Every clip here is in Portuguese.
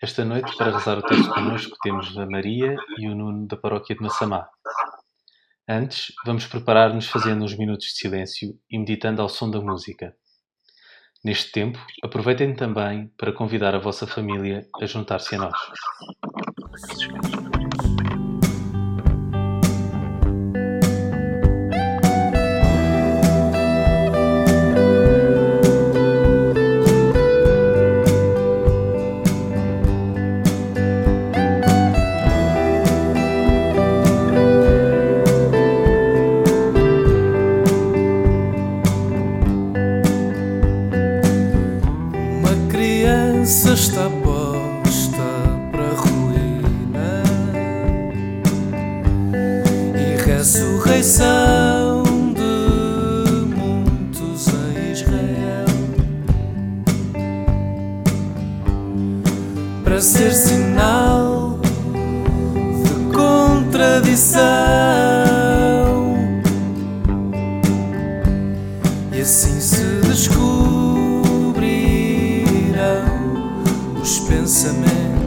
Esta noite, para rezar o texto connosco, temos a Maria e o Nuno da paróquia de Massamá. Antes, vamos preparar-nos fazendo uns minutos de silêncio e meditando ao som da música. Neste tempo, aproveitem também para convidar a vossa família a juntar-se a nós. E assim se descobrirão os pensamentos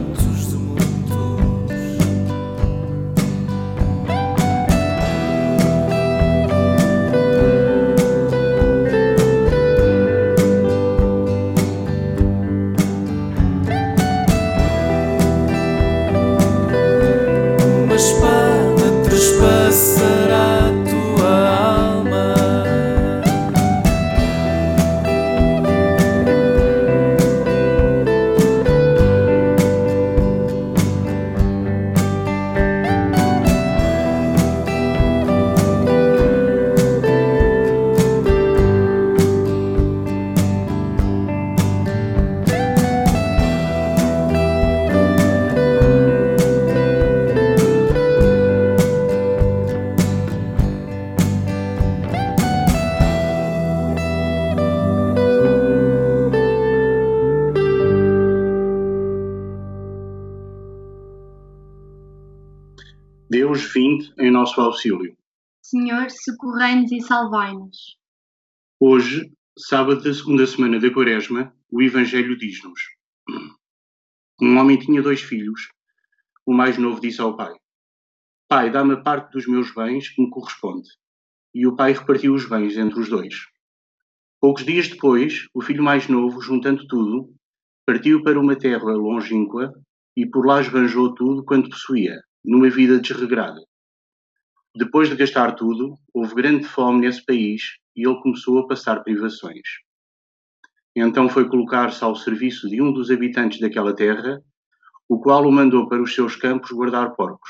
Deus, vinde em nosso auxílio. Senhor, socorrei-nos e salvai-nos. Hoje, sábado da segunda semana da Quaresma, o Evangelho diz-nos: Um homem tinha dois filhos. O mais novo disse ao pai: Pai, dá-me a parte dos meus bens que me corresponde. E o pai repartiu os bens entre os dois. Poucos dias depois, o filho mais novo, juntando tudo, partiu para uma terra longínqua e por lá esbanjou tudo quanto possuía, numa vida desregrada. Depois de gastar tudo, houve grande fome nesse país e ele começou a passar privações. Então foi colocar-se ao serviço de um dos habitantes daquela terra, o qual o mandou para os seus campos guardar porcos.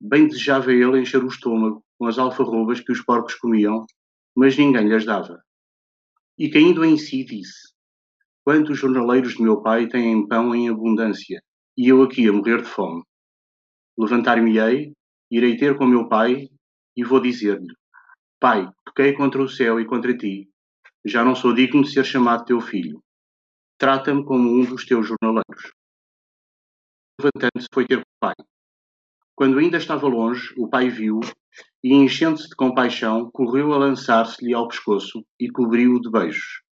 Bem desejava ele encher o estômago com as alfarrobas que os porcos comiam, mas ninguém lhes dava. E caindo em si disse: Quantos jornaleiros de meu pai têm pão em abundância, e eu aqui a morrer de fome? Levantar-me-ei, irei ter com meu pai, e vou dizer-lhe: Pai, pequei contra o céu e contra ti, já não sou digno de ser chamado teu filho. Trata-me como um dos teus jornaleiros. Levantando-se, foi ter com o pai. Quando ainda estava longe, o pai viu e, enchendo-se de compaixão, correu a lançar-se-lhe ao pescoço e cobriu-o de beijos.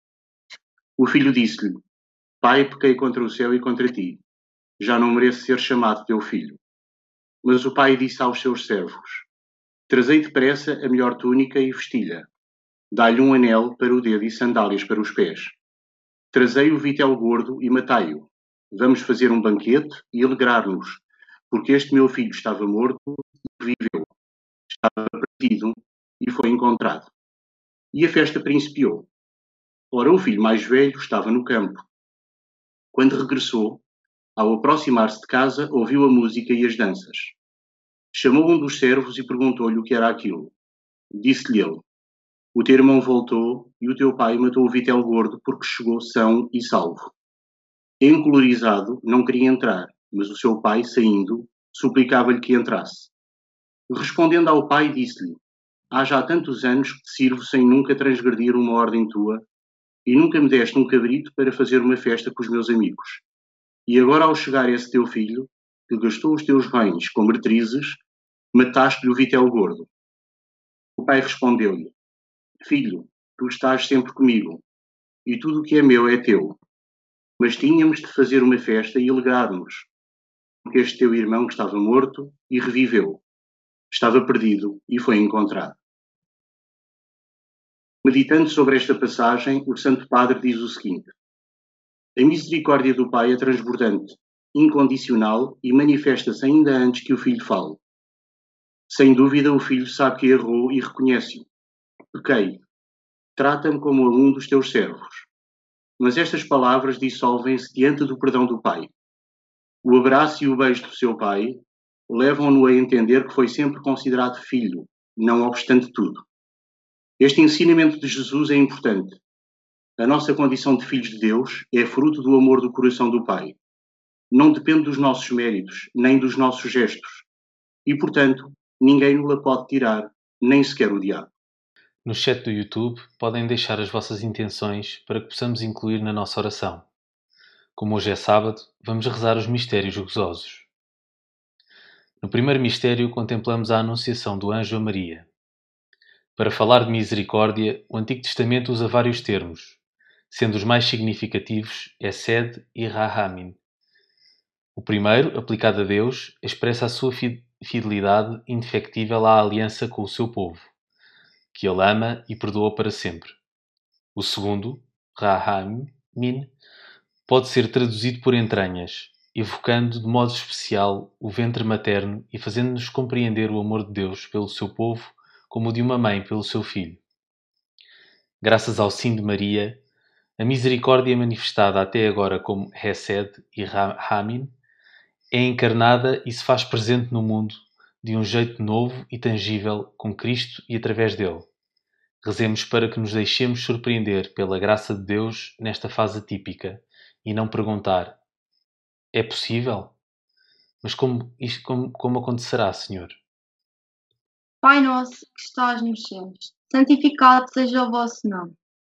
O filho disse-lhe: Pai, pequei contra o céu e contra ti, já não mereço ser chamado teu filho. Mas o pai disse aos seus servos: Trazei depressa a melhor túnica e vestilha. Dá-lhe um anel para o dedo e sandálias para os pés. Trazei o vitel gordo e matai-o. Vamos fazer um banquete e alegrar-nos, porque este meu filho estava morto e viveu. Estava perdido e foi encontrado. E a festa principiou. Ora, o filho mais velho estava no campo. Quando regressou, ao aproximar-se de casa, ouviu a música e as danças. Chamou um dos servos e perguntou-lhe o que era aquilo. Disse-lhe ele: O teu irmão voltou e o teu pai matou o vitel gordo porque chegou são e salvo. Encolorizado, não queria entrar, mas o seu pai, saindo, suplicava-lhe que entrasse. Respondendo ao pai, disse-lhe: Há já tantos anos que te sirvo sem nunca transgredir uma ordem tua, e nunca me deste um cabrito para fazer uma festa com os meus amigos. E agora, ao chegar esse teu filho, que gastou os teus bens com meretrizes, mataste-lhe o vitel gordo. O pai respondeu-lhe: Filho, tu estás sempre comigo, e tudo o que é meu é teu. Mas tínhamos de fazer uma festa e alegrar-nos, porque este teu irmão estava morto e reviveu. Estava perdido e foi encontrado. Meditando sobre esta passagem, o Santo Padre diz o seguinte: A misericórdia do Pai é transbordante, incondicional e manifesta-se ainda antes que o filho fale. Sem dúvida, o filho sabe que errou e reconhece-o pequei. Trata-me como a um dos teus servos. Mas estas palavras dissolvem-se diante do perdão do Pai. O abraço e o beijo do seu Pai levam-no a entender que foi sempre considerado filho, não obstante tudo. Este ensinamento de Jesus é importante. A nossa condição de filhos de Deus é fruto do amor do coração do Pai. Não depende dos nossos méritos, nem dos nossos gestos. E, portanto, ninguém nos pode tirar, nem sequer o diabo. No chat do YouTube podem deixar as vossas intenções para que possamos incluir na nossa oração. Como hoje é sábado, vamos rezar os mistérios gozosos. No primeiro mistério contemplamos a anunciação do anjo a Maria. Para falar de misericórdia, o Antigo Testamento usa vários termos, sendo os mais significativos Essed e Rahamin. O primeiro, aplicado a Deus, expressa a sua fidelidade indefectível à aliança com o seu povo que ele ama e perdoa para sempre. O segundo, Rahamin, pode ser traduzido por entranhas, evocando de modo especial o ventre materno e fazendo-nos compreender o amor de Deus pelo seu povo como o de uma mãe pelo seu filho. Graças ao sim de Maria, a misericórdia manifestada até agora como Hesed e Ramin é encarnada e se faz presente no mundo de um jeito novo e tangível com Cristo e através dele. Rezemos para que nos deixemos surpreender pela graça de Deus nesta fase típica e não perguntar: é possível? Mas como, isto, como, como acontecerá, Senhor? Pai nosso que estás nos céus, santificado seja o vosso nome.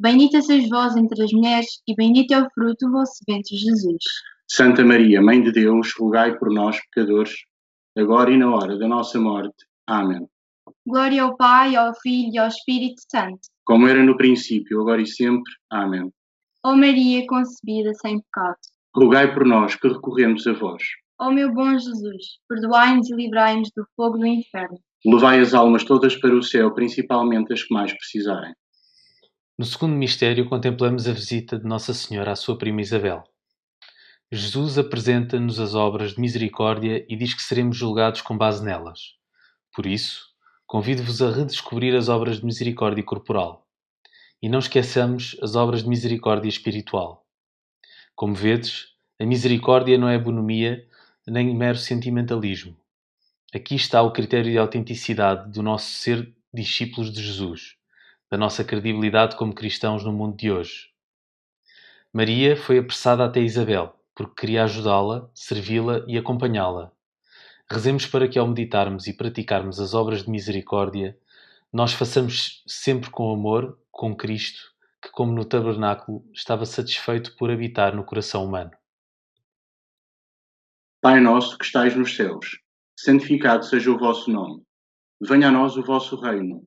Bendita sois vós entre as mulheres, e bendito é o fruto do vosso ventre, Jesus. Santa Maria, Mãe de Deus, rogai por nós, pecadores, agora e na hora da nossa morte. Amém. Glória ao Pai, ao Filho e ao Espírito Santo. Como era no princípio, agora e sempre. Amém. Ó Maria concebida sem pecado. Rogai por nós que recorremos a vós. Ó meu bom Jesus, perdoai-nos e livrai-nos do fogo do inferno. Levai as almas todas para o céu, principalmente as que mais precisarem. No segundo mistério, contemplamos a visita de Nossa Senhora à sua prima Isabel. Jesus apresenta-nos as obras de misericórdia e diz que seremos julgados com base nelas. Por isso, convido-vos a redescobrir as obras de misericórdia corporal. E não esqueçamos as obras de misericórdia espiritual. Como vedes, a misericórdia não é bonomia nem mero sentimentalismo. Aqui está o critério de autenticidade do nosso ser discípulos de Jesus, da nossa credibilidade como cristãos no mundo de hoje. Maria foi apressada até Isabel, porque queria ajudá-la, servi-la e acompanhá-la. Rezemos para que, ao meditarmos e praticarmos as obras de misericórdia, nós façamos sempre com amor, com Cristo, que, como no tabernáculo, estava satisfeito por habitar no coração humano. Pai nosso que estais nos céus, santificado seja o vosso nome. Venha a nós o vosso reino.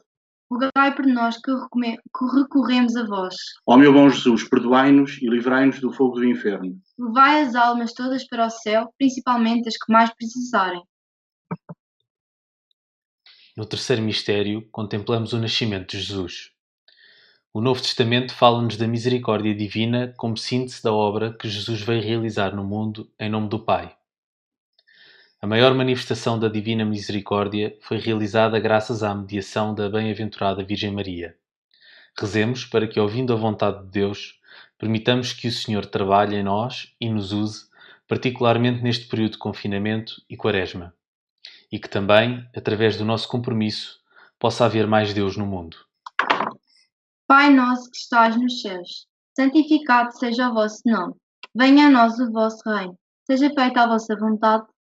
Rogai por nós que, recorremos a vós. Ó meu bom Jesus, perdoai-nos e livrai-nos do fogo do inferno. Levai as almas todas para o céu, principalmente as que mais precisarem. No terceiro mistério, contemplamos o nascimento de Jesus. O Novo Testamento fala-nos da misericórdia divina como síntese da obra que Jesus veio realizar no mundo em nome do Pai. A maior manifestação da divina misericórdia foi realizada graças à mediação da bem-aventurada Virgem Maria. Rezemos para que, ouvindo a vontade de Deus, permitamos que o Senhor trabalhe em nós e nos use, particularmente neste período de confinamento e quaresma, e que também, através do nosso compromisso, possa haver mais Deus no mundo. Pai nosso que estás nos céus, santificado seja o vosso nome. Venha a nós o vosso reino. Seja feita a vossa vontade,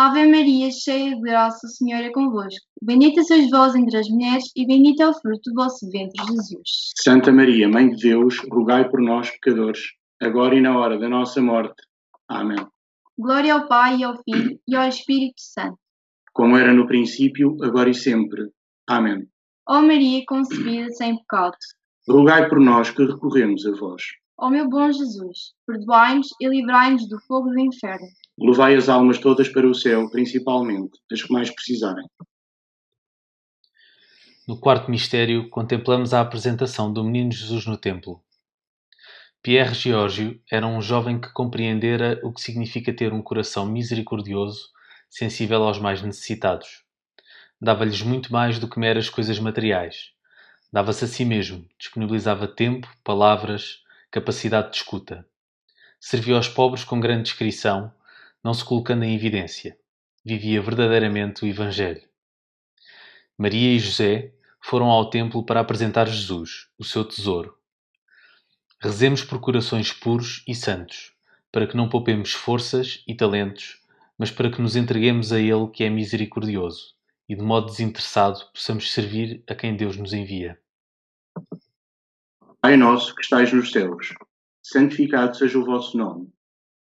Ave Maria, cheia de graça, o Senhor é convosco. Bendita sois vós entre as mulheres, e bendito é o fruto do vosso ventre, Jesus. Santa Maria, Mãe de Deus, rogai por nós, pecadores, agora e na hora da nossa morte. Amém. Glória ao Pai, e ao Filho, e ao Espírito Santo. Como era no princípio, agora e sempre. Amém. Ó Maria concebida sem pecado, Rogai por nós que recorremos a vós. ó meu bom Jesus, perdoai-nos e livrai-nos do fogo do inferno. Levai as almas todas para o céu, principalmente as que mais precisarem. No quarto mistério, contemplamos a apresentação do menino Jesus no templo. Pierre Giorgio era um jovem que compreendera o que significa ter um coração misericordioso, sensível aos mais necessitados. Dava-lhes muito mais do que meras coisas materiais. Dava-se a si mesmo, disponibilizava tempo, palavras, capacidade de escuta. Servia aos pobres com grande discrição, não se colocando em evidência. Vivia verdadeiramente o Evangelho. Maria e José foram ao templo para apresentar Jesus, o seu tesouro. Rezemos por corações puros e santos, para que não poupemos forças e talentos, mas para que nos entreguemos a Ele que é misericordioso e, de modo desinteressado, possamos servir a quem Deus nos envia. Pai nosso que estais nos céus, santificado seja o vosso nome.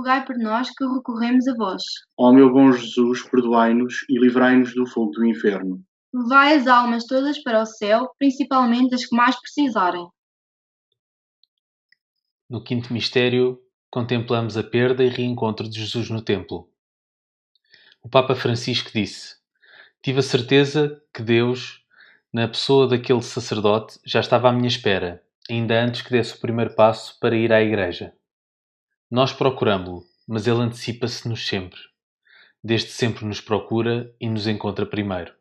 Rogai por nós que recorremos a vós. ó meu bom Jesus, perdoai-nos e livrai-nos do fogo do inferno. Levai as almas todas para o céu, principalmente as que mais precisarem. No quinto mistério, contemplamos a perda e reencontro de Jesus no templo. O Papa Francisco disse: Tive a certeza que Deus, na pessoa daquele sacerdote, já estava à minha espera, ainda antes que desse o primeiro passo para ir à igreja. Nós procuramo-lo, mas ele antecipa-se-nos sempre. Desde sempre nos procura e nos encontra primeiro.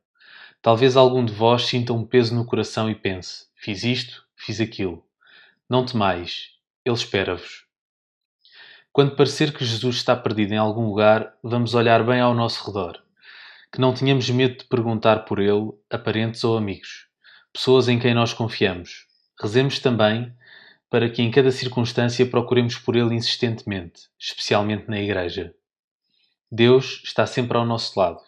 Talvez algum de vós sinta um peso no coração e pense: fiz isto, fiz aquilo. Não temais, ele espera-vos. Quando parecer que Jesus está perdido em algum lugar, vamos olhar bem ao nosso redor. Que não tenhamos medo de perguntar por ele a parentes ou amigos, pessoas em quem nós confiamos. Rezemos também para que em cada circunstância procuremos por ele insistentemente, especialmente na igreja. Deus está sempre ao nosso lado.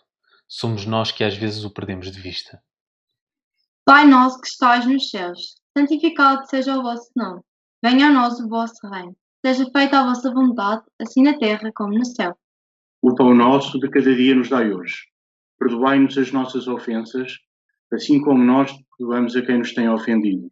Somos nós que às vezes o perdemos de vista. Pai nosso que estais nos céus, santificado seja o vosso nome. Venha a nós o vosso reino. Seja feita a vossa vontade, assim na terra como no céu. O pão nosso de cada dia nos dai hoje. Perdoai-nos as nossas ofensas, assim como nós perdoamos a quem nos tem ofendido.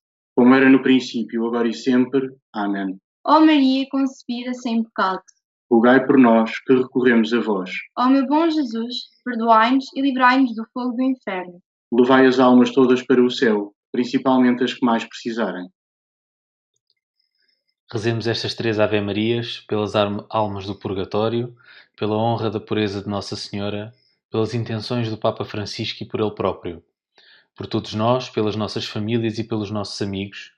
Como era no princípio, agora e sempre. Amém. Ó Maria concebida sem pecado. Rogai por nós que recorremos a vós. Ó meu bom Jesus, perdoai-nos e livrai-nos do fogo do inferno. Levai as almas todas para o céu, principalmente as que mais precisarem. Rezemos estas três Ave-Marias pelas arm- almas do purgatório, pela honra da pureza de Nossa Senhora, pelas intenções do Papa Francisco e por ele próprio. Por todos nós, pelas nossas famílias e pelos nossos amigos,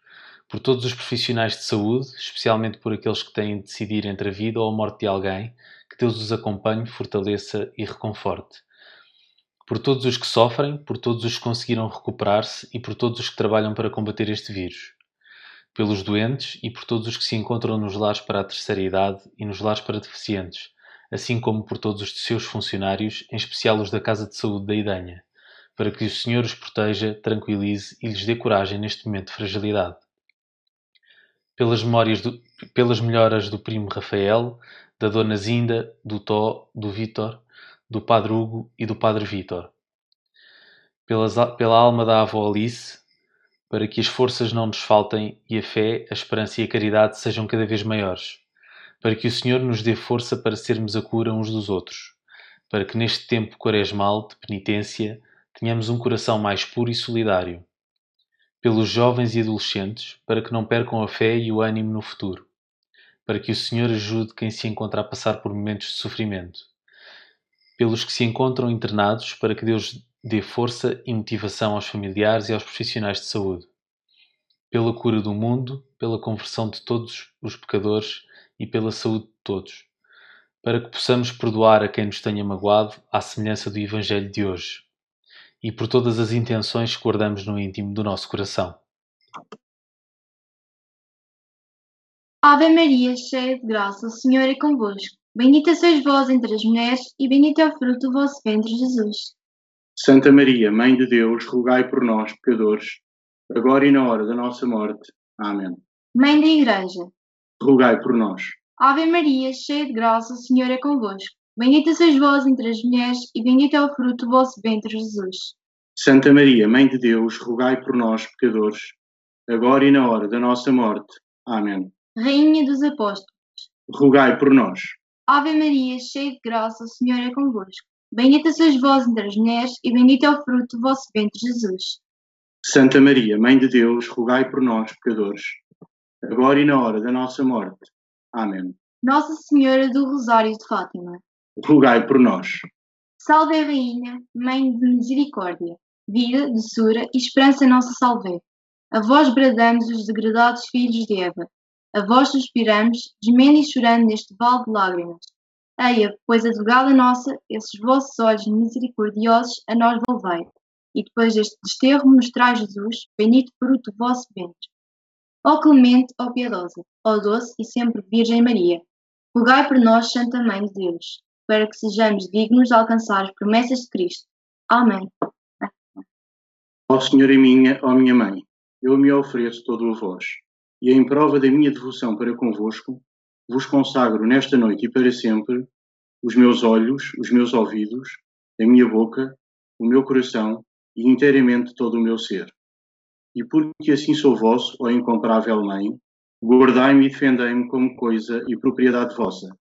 por todos os profissionais de saúde, especialmente por aqueles que têm de decidir entre a vida ou a morte de alguém, que Deus os acompanhe, fortaleça e reconforte. Por todos os que sofrem, por todos os que conseguiram recuperar-se e por todos os que trabalham para combater este vírus pelos doentes e por todos os que se encontram nos lares para a terceira idade e nos lares para deficientes, assim como por todos os seus funcionários, em especial os da Casa de Saúde da Idanha, para que o Senhor os proteja, tranquilize e lhes dê coragem neste momento de fragilidade. Pelas memórias do, pelas melhoras do primo Rafael, da Dona Zinda, do Tó, do Vítor, do Padre Hugo e do Padre Vítor. Pela alma da avó Alice, para que as forças não nos faltem e a fé, a esperança e a caridade sejam cada vez maiores, para que o Senhor nos dê força para sermos a cura uns dos outros, para que neste tempo quaresmal de penitência tenhamos um coração mais puro e solidário, pelos jovens e adolescentes, para que não percam a fé e o ânimo no futuro, para que o Senhor ajude quem se encontra a passar por momentos de sofrimento, pelos que se encontram internados, para que Deus dê força e motivação aos familiares e aos profissionais de saúde, pela cura do mundo, pela conversão de todos os pecadores e pela saúde de todos, para que possamos perdoar a quem nos tenha magoado, à semelhança do Evangelho de hoje, e por todas as intenções que guardamos no íntimo do nosso coração. Ave Maria, cheia de graça, o Senhor é convosco. Bendita sois vós entre as mulheres, e bendito é o fruto do vosso ventre, Jesus. Santa Maria, Mãe de Deus, rogai por nós, pecadores, agora e na hora da nossa morte. Amém. Mãe da Igreja, Rogai por nós. Ave Maria, cheia de graça, o Senhor é convosco. Bendita sois vós entre as mulheres, e bendito é o fruto do vosso ventre, Jesus. Santa Maria, Mãe de Deus, rogai por nós, pecadores, agora e na hora da nossa morte. Amém. Rainha dos Apóstolos, Rogai por nós. Ave Maria, cheia de graça, o Senhor é convosco. Bendita sois vós entre as mulheres, e bendito é o fruto do vosso ventre, Jesus. Santa Maria, Mãe de Deus, rogai por nós, pecadores, agora e na hora da nossa morte. Amém. Nossa Senhora do Rosário de Fátima, Rogai por nós. Salve Rainha, Mãe de Misericórdia, vida, doçura e esperança nossa salve. A vós bradamos os degradados filhos de Eva. A vós suspiramos, gemendo e chorando neste vale de lágrimas. Eia, pois advogada nossa, esses vossos olhos misericordiosos a nós volvei. E depois deste desterro mostrai Jesus, bendito fruto do vosso ventre. Ó clemente, ó piedosa, ó doce e sempre Virgem Maria, rogai por nós, Santa Mãe de Deus, para que sejamos dignos de alcançar as promessas de Cristo. Amém. Ó Senhora minha, ó minha mãe, eu me ofereço todo a vós, e em prova da minha devoção para convosco, vos consagro nesta noite e para sempre os meus olhos, os meus ouvidos, a minha boca, o meu coração e inteiramente todo o meu ser. E porque assim sou vosso, ó incomparável Mãe, guardai-me e defendei-me como coisa e propriedade vossa.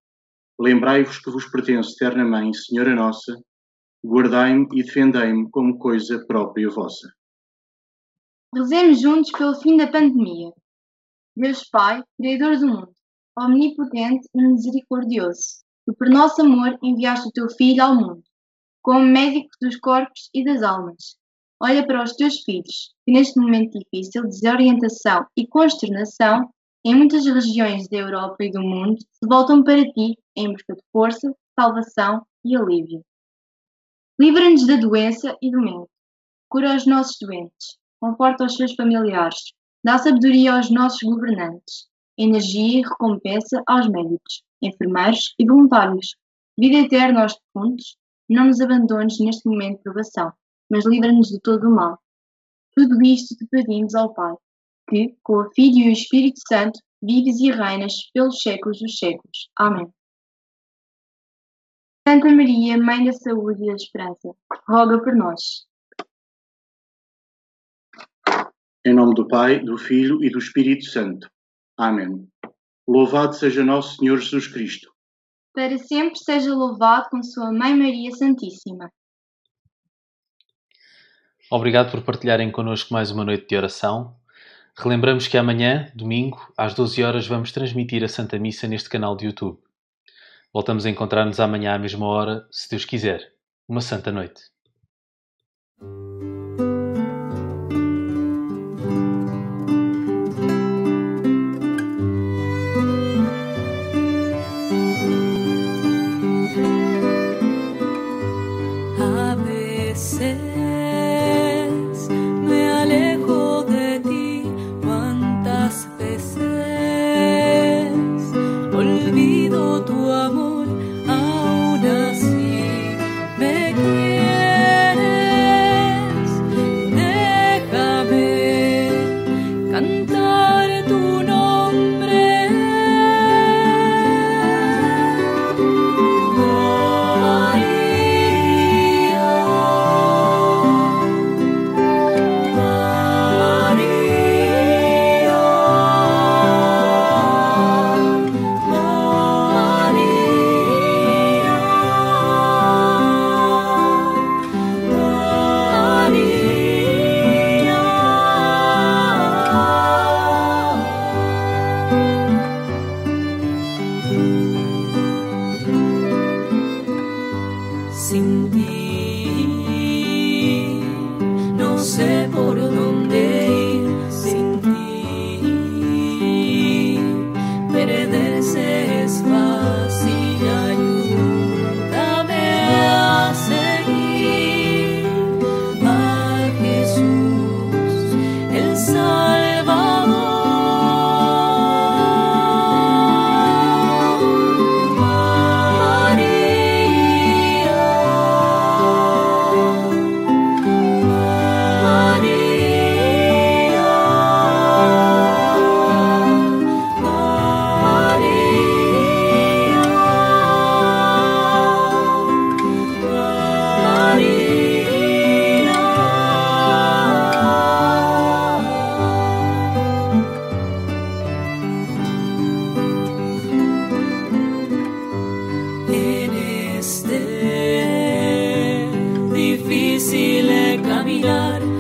Lembrai-vos que vos pertence, terna Mãe, Senhora Nossa, guardai-me e defendei-me como coisa própria vossa. Rezemos juntos pelo fim da pandemia. Deus Pai, Criador do mundo, omnipotente e misericordioso, que por nosso amor enviaste o teu Filho ao mundo, como médico dos corpos e das almas. Olha para os teus filhos, que neste momento difícil, de desorientação e consternação, em muitas regiões da Europa e do mundo, se voltam para ti em busca de força, salvação e alívio. Livra-nos da doença e do medo. Cura os nossos doentes. Conforta os seus familiares. Dá sabedoria aos nossos governantes. Energia e recompensa aos médicos, enfermeiros e voluntários. Vida eterna aos defuntos. Não nos abandones neste momento de provação, mas livra-nos de todo o mal. Tudo isto te pedimos ao Pai, que, com o Filho e o Espírito Santo, vives e reinas pelos séculos dos séculos. Amém. Santa Maria, Mãe da Saúde e da Esperança, roga por nós. Em nome do Pai, do Filho e do Espírito Santo. Amém. Louvado seja nosso Senhor Jesus Cristo. Para sempre seja louvado com Sua Mãe Maria Santíssima. Obrigado por partilharem connosco mais uma noite de oração. Relembramos que amanhã, domingo, às 12 horas, vamos transmitir a Santa Missa neste canal de YouTube. Voltamos a encontrar-nos amanhã à mesma hora, se Deus quiser. Uma santa noite. Este